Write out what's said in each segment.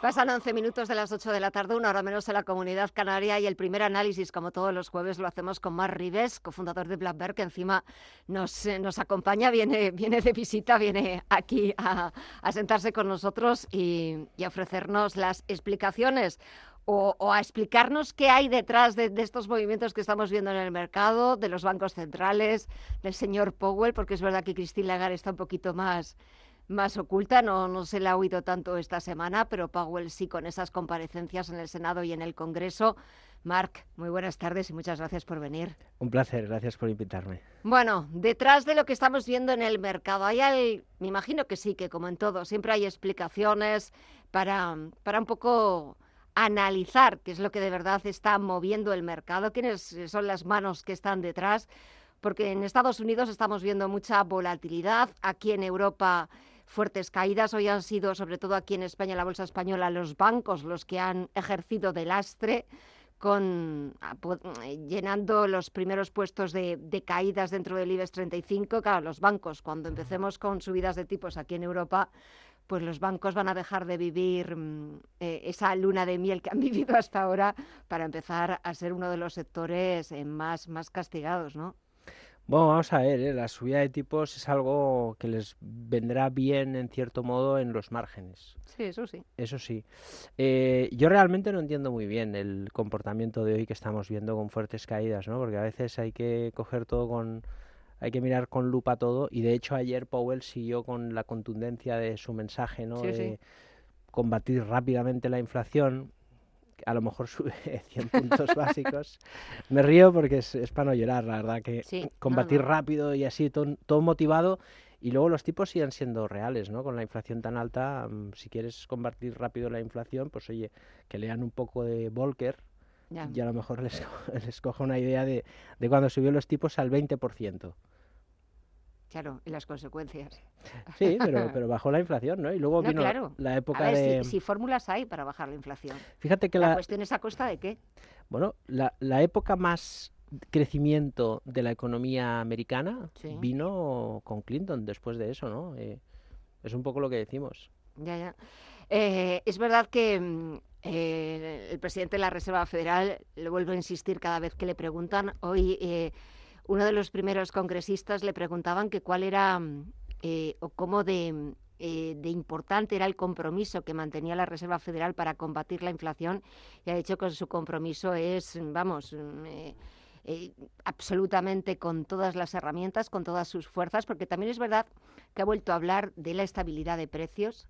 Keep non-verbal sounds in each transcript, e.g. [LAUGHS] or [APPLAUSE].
Pasan 11 minutos de las 8 de la tarde, una hora menos en la comunidad canaria y el primer análisis, como todos los jueves, lo hacemos con Mar Rives, cofundador de Blackberg, que encima nos, eh, nos acompaña, viene, [LAUGHS] viene de visita, viene aquí a, sentarse con nosotros y, a ofrecernos las explicaciones. O, a explicarnos qué hay detrás de, de, estos movimientos que estamos viendo en el mercado, de los bancos centrales, del señor Powell, porque es verdad que Christine Lagarde está un poquito más más oculta, no, no se le ha oído tanto esta semana, pero Powell sí con esas comparecencias en el Senado y en el Congreso. Marc, muy buenas tardes y muchas gracias por venir. Un placer, gracias por invitarme. Bueno, detrás de lo que estamos viendo en el mercado, hay me imagino que sí, que como en todo, siempre hay explicaciones para, para un poco analizar qué es lo que de verdad está moviendo el mercado, quiénes son las manos que están detrás, porque en Estados Unidos estamos viendo mucha volatilidad, aquí en Europa fuertes caídas. Hoy han sido, sobre todo aquí en España, la bolsa española, los bancos los que han ejercido de lastre con ah, llenando los primeros puestos de, caídas dentro del IBEX 35. Claro, los bancos, cuando empecemos con subidas de tipos aquí en Europa, pues los bancos van a dejar de vivir mm, eh, esa luna de miel que han [LAUGHS] vivido hasta ahora para empezar a ser uno de los sectores eh, más, más castigados, ¿no? Bueno, vamos a ver, ¿eh? la subida de tipos es algo que les vendrá bien en cierto modo en los márgenes. Sí, eso sí. Eso sí. Eh, yo realmente no entiendo muy bien el comportamiento de hoy que estamos viendo con fuertes caídas, ¿no? Porque a veces hay que coger todo con... Hay que mirar con lupa todo y de hecho ayer Powell siguió con la contundencia de su mensaje, ¿no? de combatir rápidamente la inflación a lo mejor sube [LAUGHS] 100 puntos básicos. Me río porque es, para no llorar, la verdad, que combatir rápido y así, todo, motivado. Y luego los tipos siguen siendo reales, ¿no? Con la inflación tan alta, mm, si quieres combatir rápido la inflación, pues oye, que lean un poco de Volcker y a lo mejor les, [LAUGHS] les coja una idea de, de cuando subió los tipos al 20%. Claro, y las consecuencias. Sí, pero, [LAUGHS] pero bajó la inflación, ¿no? Y luego vino la época a ver, de... Si, fórmulas hay para bajar la inflación. Fíjate que la... La cuestión es a costa de qué. Bueno, la, la época más crecimiento de la economía americana vino con Clinton después de eso, ¿no? Eh, es un poco lo que decimos. Ya, ya. Eh, es verdad que mm, eh, el presidente de la Reserva Federal, le vuelvo a insistir cada vez que le preguntan, hoy uno de los primeros congresistas le preguntaban que cuál era mm, eh, o cómo mm, eh, de, importante era el compromiso que mantenía la Reserva Federal para combatir la inflación y ha dicho que su compromiso es, vamos, mm, eh, absolutamente con todas las herramientas, con todas sus fuerzas, porque también es verdad que ha vuelto a hablar de la estabilidad de precios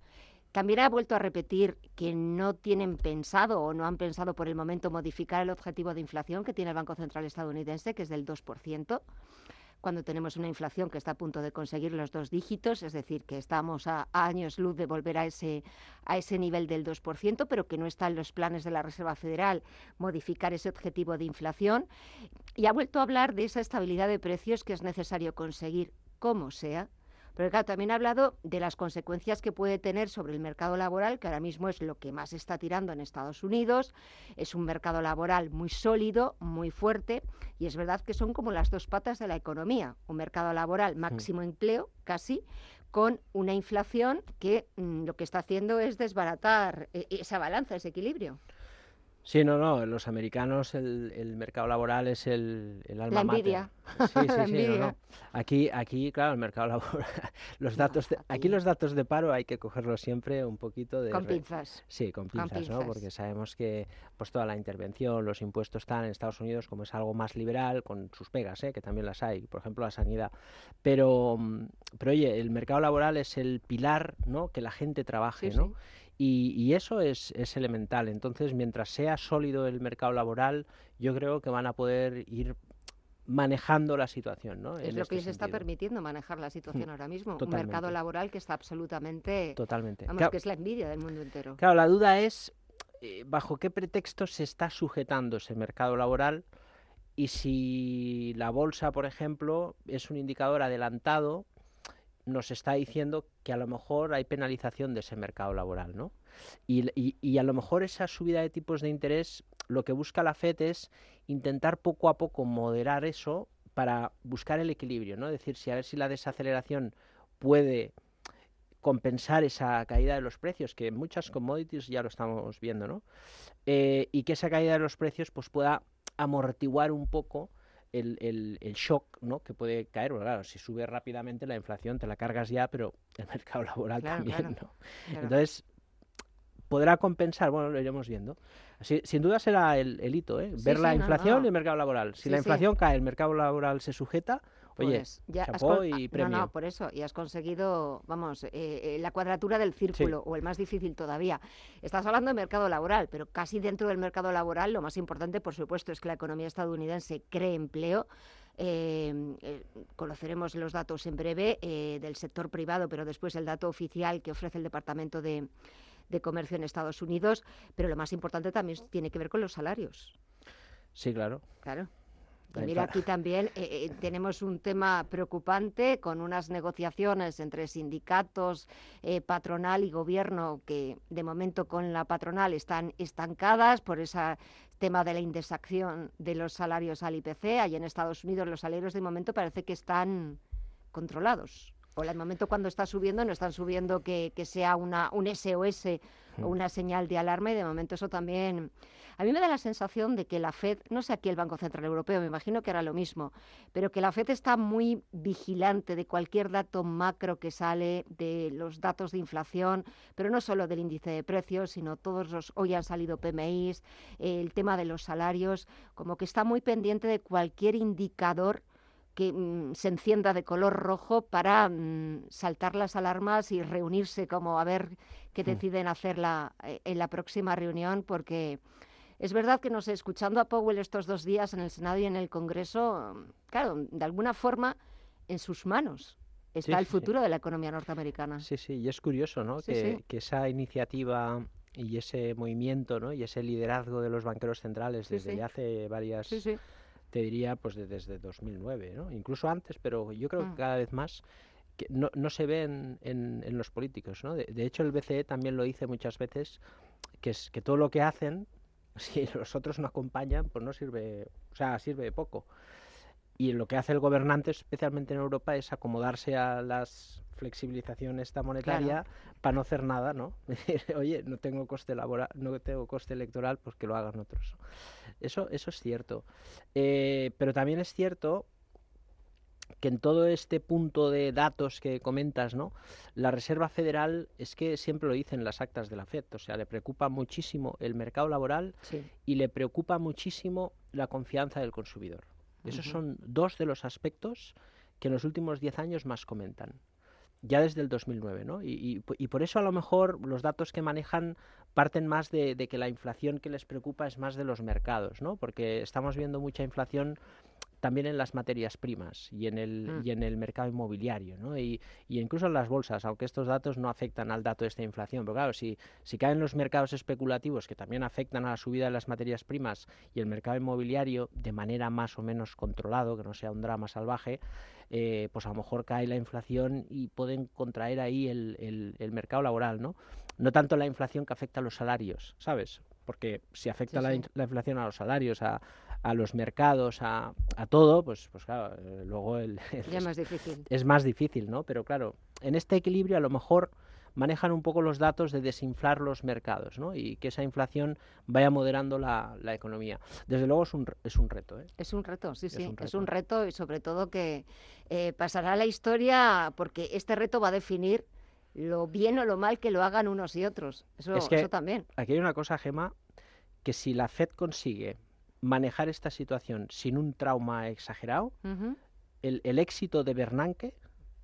también ha vuelto a repetir que no tienen pensado o no han pensado por el momento modificar el objetivo de inflación que tiene el Banco Central estadounidense, que es del 2%, cuando tenemos una inflación que está a punto de conseguir los dos dígitos, es decir, que estamos a, años luz de volver a ese, a ese nivel del 2%, pero que no está en los planes de la Reserva Federal modificar ese objetivo de inflación. Y ha vuelto a hablar de esa estabilidad de precios que es necesario conseguir como sea pero claro, también ha hablado de las consecuencias que puede tener sobre el mercado laboral, que ahora mismo es lo que más está tirando en Estados Unidos. Es un mercado laboral muy sólido, muy fuerte, y es verdad que son como las dos patas de la economía. Un mercado laboral máximo empleo, casi, con una inflación que mm, lo que está haciendo es desbaratar eh, esa balanza, ese equilibrio. Sí, no, no, los americanos el, el mercado laboral es el, el alma La envidia. Sí, [LAUGHS] sí, sí, no, no. Aquí, aquí, claro, el mercado [LAUGHS] laboral, los datos, de, aquí los datos de paro hay que cogerlos siempre un poquito de... Con pinzas. Sí, con pinzas, ¿no? Porque sabemos que pues toda la intervención, los impuestos están en Estados Unidos como es algo más liberal, con sus pegas, ¿eh? que también las hay, por ejemplo la sanidad. Pero, mm, pero oye, el mercado laboral es el pilar, ¿no? Que la gente trabaje, ¿no? Y, eso es, elemental. Entonces, mientras sea sólido el mercado laboral, yo creo que van a poder ir manejando la situación. ¿no? Es lo que les está permitiendo manejar la situación mm, ahora mismo. Un mercado laboral que está absolutamente... Totalmente. Vamos, que es la envidia del mundo entero. Claro, la duda es eh, bajo qué pretexto se está sujetando ese mercado laboral y si la bolsa, por ejemplo, es un indicador adelantado, nos está diciendo que a lo mejor hay penalización de ese mercado laboral, ¿no? Y, y, a lo mejor esa subida de tipos de interés, lo que busca la FED es intentar poco a poco moderar eso para buscar el equilibrio, ¿no? Es decir, si a ver si la desaceleración puede compensar esa caída de los precios, que en muchas commodities ya lo estamos viendo, ¿no? Eh, y que esa caída de los precios pues pueda amortiguar un poco el, el, shock ¿no? que puede caer. Bueno, claro, si sube rápidamente la inflación te la cargas ya, pero el mercado [LAUGHS] laboral también, ¿no? Entonces, podrá compensar, bueno, lo iremos viendo. sin duda será el, hito, ¿eh? ver la inflación y el mercado laboral. Si la inflación cae, el mercado laboral se sujeta, Oye, pues ya y premio. No, no, por eso, y has conseguido, vamos, eh, eh, la cuadratura del círculo, o el más difícil todavía. Estás hablando de mercado laboral, pero casi dentro del mercado laboral, lo más importante, por supuesto, es que la economía estadounidense cree empleo. Eh, conoceremos los datos en breve del sector privado, pero después el dato oficial que ofrece el Departamento de, de Comercio en Estados Unidos. Pero lo más importante también tiene que ver con los salarios. Sí, claro. Claro mira, aquí también eh, eh, tenemos un tema preocupante con unas negociaciones entre sindicatos, eh, patronal y gobierno que de momento con la patronal están estancadas por ese tema de la indexación de los salarios al IPC. Allí en Estados Unidos los salarios de momento parece que están controlados. En el momento cuando está subiendo no están subiendo que, que sea una, un SOS o mm. una señal de alarma y de momento eso también a mí me da la sensación de que la Fed, no sé aquí el Banco Central Europeo, me imagino que hará lo mismo, pero que la Fed está muy vigilante de cualquier dato macro que sale, de los datos de inflación, pero no solo del índice de precios, sino todos los, hoy han salido PMIs, el tema de los salarios, como que está muy pendiente de cualquier indicador que mm, se encienda de color rojo para mm, saltar las alarmas y reunirse como a ver qué hmm. deciden hacer la, eh, en la próxima reunión, porque es verdad que no sé, escuchando a Powell estos dos días en el Senado y en el Congreso, claro, de alguna forma en sus manos está el futuro de la economía norteamericana. Sí, sí, y es curioso, ¿no? que, esa iniciativa y ese movimiento, ¿no? Y ese liderazgo de los banqueros centrales desde ya hace varias, te diría, pues desde 2009, ¿no? Incluso antes, pero yo creo que mm. cada vez más que no, no se ve en, en, los políticos, ¿no? De, de, hecho, el BCE también lo dice muchas veces, que es que todo lo que hacen [LAUGHS] si los otros no acompañan, pues no sirve, o sea, sirve de poco. Y lo que hace el gobernante, especialmente en Europa, es acomodarse a las flexibilizaciones esta monetaria para no hacer nada, ¿no? [LAUGHS] Oye, no tengo coste laboral, no tengo coste electoral, pues que lo hagan otros. Eso, eso es cierto. Eh, pero también es cierto que en todo este punto de datos que comentas, ¿no? La Reserva Federal es que siempre lo dicen las actas de la FED, o sea, le preocupa muchísimo el mercado laboral y le preocupa muchísimo la confianza del consumidor. Esos son dos de los aspectos que en los últimos diez años más comentan ya desde el 2009, ¿no? Y, y, por eso a lo mejor los datos que manejan parten más de, de, que la inflación que les preocupa es más de los mercados, ¿no? Porque estamos viendo mucha inflación también en las materias primas y en el, mm. y en el mercado inmobiliario, ¿no? Y, y, incluso en las bolsas, aunque estos datos no afectan al dato de esta inflación. Pero claro, si, si caen los mercados especulativos que también afectan a la subida de las materias primas y el mercado inmobiliario de manera más o menos controlado, que no sea un drama salvaje, eh, pues a lo mejor cae la inflación y pueden contraer ahí el, el, el mercado laboral, ¿no? No tanto la inflación que afecta a los salarios, ¿sabes? Porque si afecta la, la, inflación a los salarios, a, a los mercados, a, a todo, pues, pues claro, eh, luego el, [LAUGHS] es más difícil. Es más difícil, ¿no? Pero claro, en este equilibrio a lo mejor manejan un poco los datos de desinflar los mercados, ¿no? Y que esa inflación vaya moderando la, la economía. Desde luego es un, es un reto, ¿eh? Es un reto, sí, sí, es un reto, y sobre todo que eh, pasará la historia porque este reto va a definir lo bien o lo mal que lo hagan unos y otros. Eso, eso también. Aquí hay una cosa, Gema, que si la Fed consigue manejar esta situación sin un trauma exagerado, el, el, éxito de Bernanke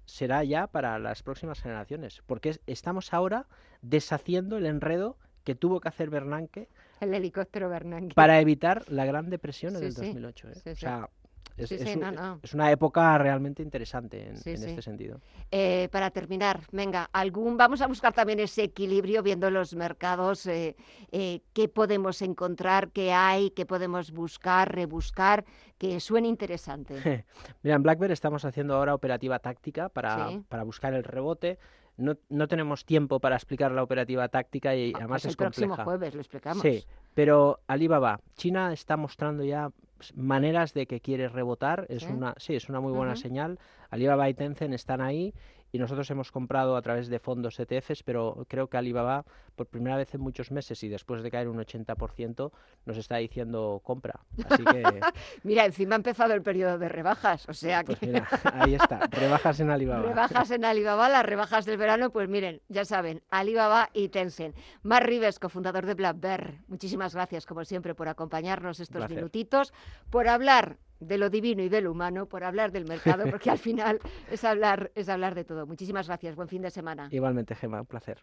será ya para las próximas generaciones, porque estamos ahora deshaciendo el enredo que tuvo que hacer Bernanke. El helicóptero Bernanke. Para evitar la Gran Depresión en el 2008. ¿eh? o sea, es, Sí, es sí, un- no, no. es una época realmente interesante en, Sí, en sí. este sentido. Eh, para terminar, venga, algún, vamos a buscar también ese equilibrio viendo los mercados, eh, eh, qué podemos encontrar, qué hay, qué podemos buscar, rebuscar, que suene interesante. [LAUGHS] Mira, en BlackBerry estamos haciendo ahora operativa táctica para, para buscar el rebote. No, no tenemos tiempo para explicar la operativa táctica y Ah, además pues es el próximo compleja. jueves lo explicamos. Sí, pero Alibaba, China está mostrando ya maneras de que quiere rebotar. Es ¿Sí? una, sí, es una muy buena señal. Alibaba y Tencent están ahí y nosotros hemos comprado a través de fondos ETFs, pero creo que Alibaba, por primera vez en muchos meses y después de caer un 80%, nos está diciendo compra. Así que, [LAUGHS] Mira, encima ha empezado el periodo de rebajas, o sea que pues mira, ahí está, rebajas en Alibaba. rebajas en Alibaba, las rebajas del verano, pues miren, ya saben, Alibaba y Tencent. Mar Rives, cofundador de BlackBerry, muchísimas gracias como siempre por acompañarnos estos minutitos, por hablar de lo divino y de lo humano, por hablar del mercado, porque al [LAUGHS] final es hablar, es hablar de todo. Muchísimas gracias, buen fin de semana. Igualmente, Gema, un placer.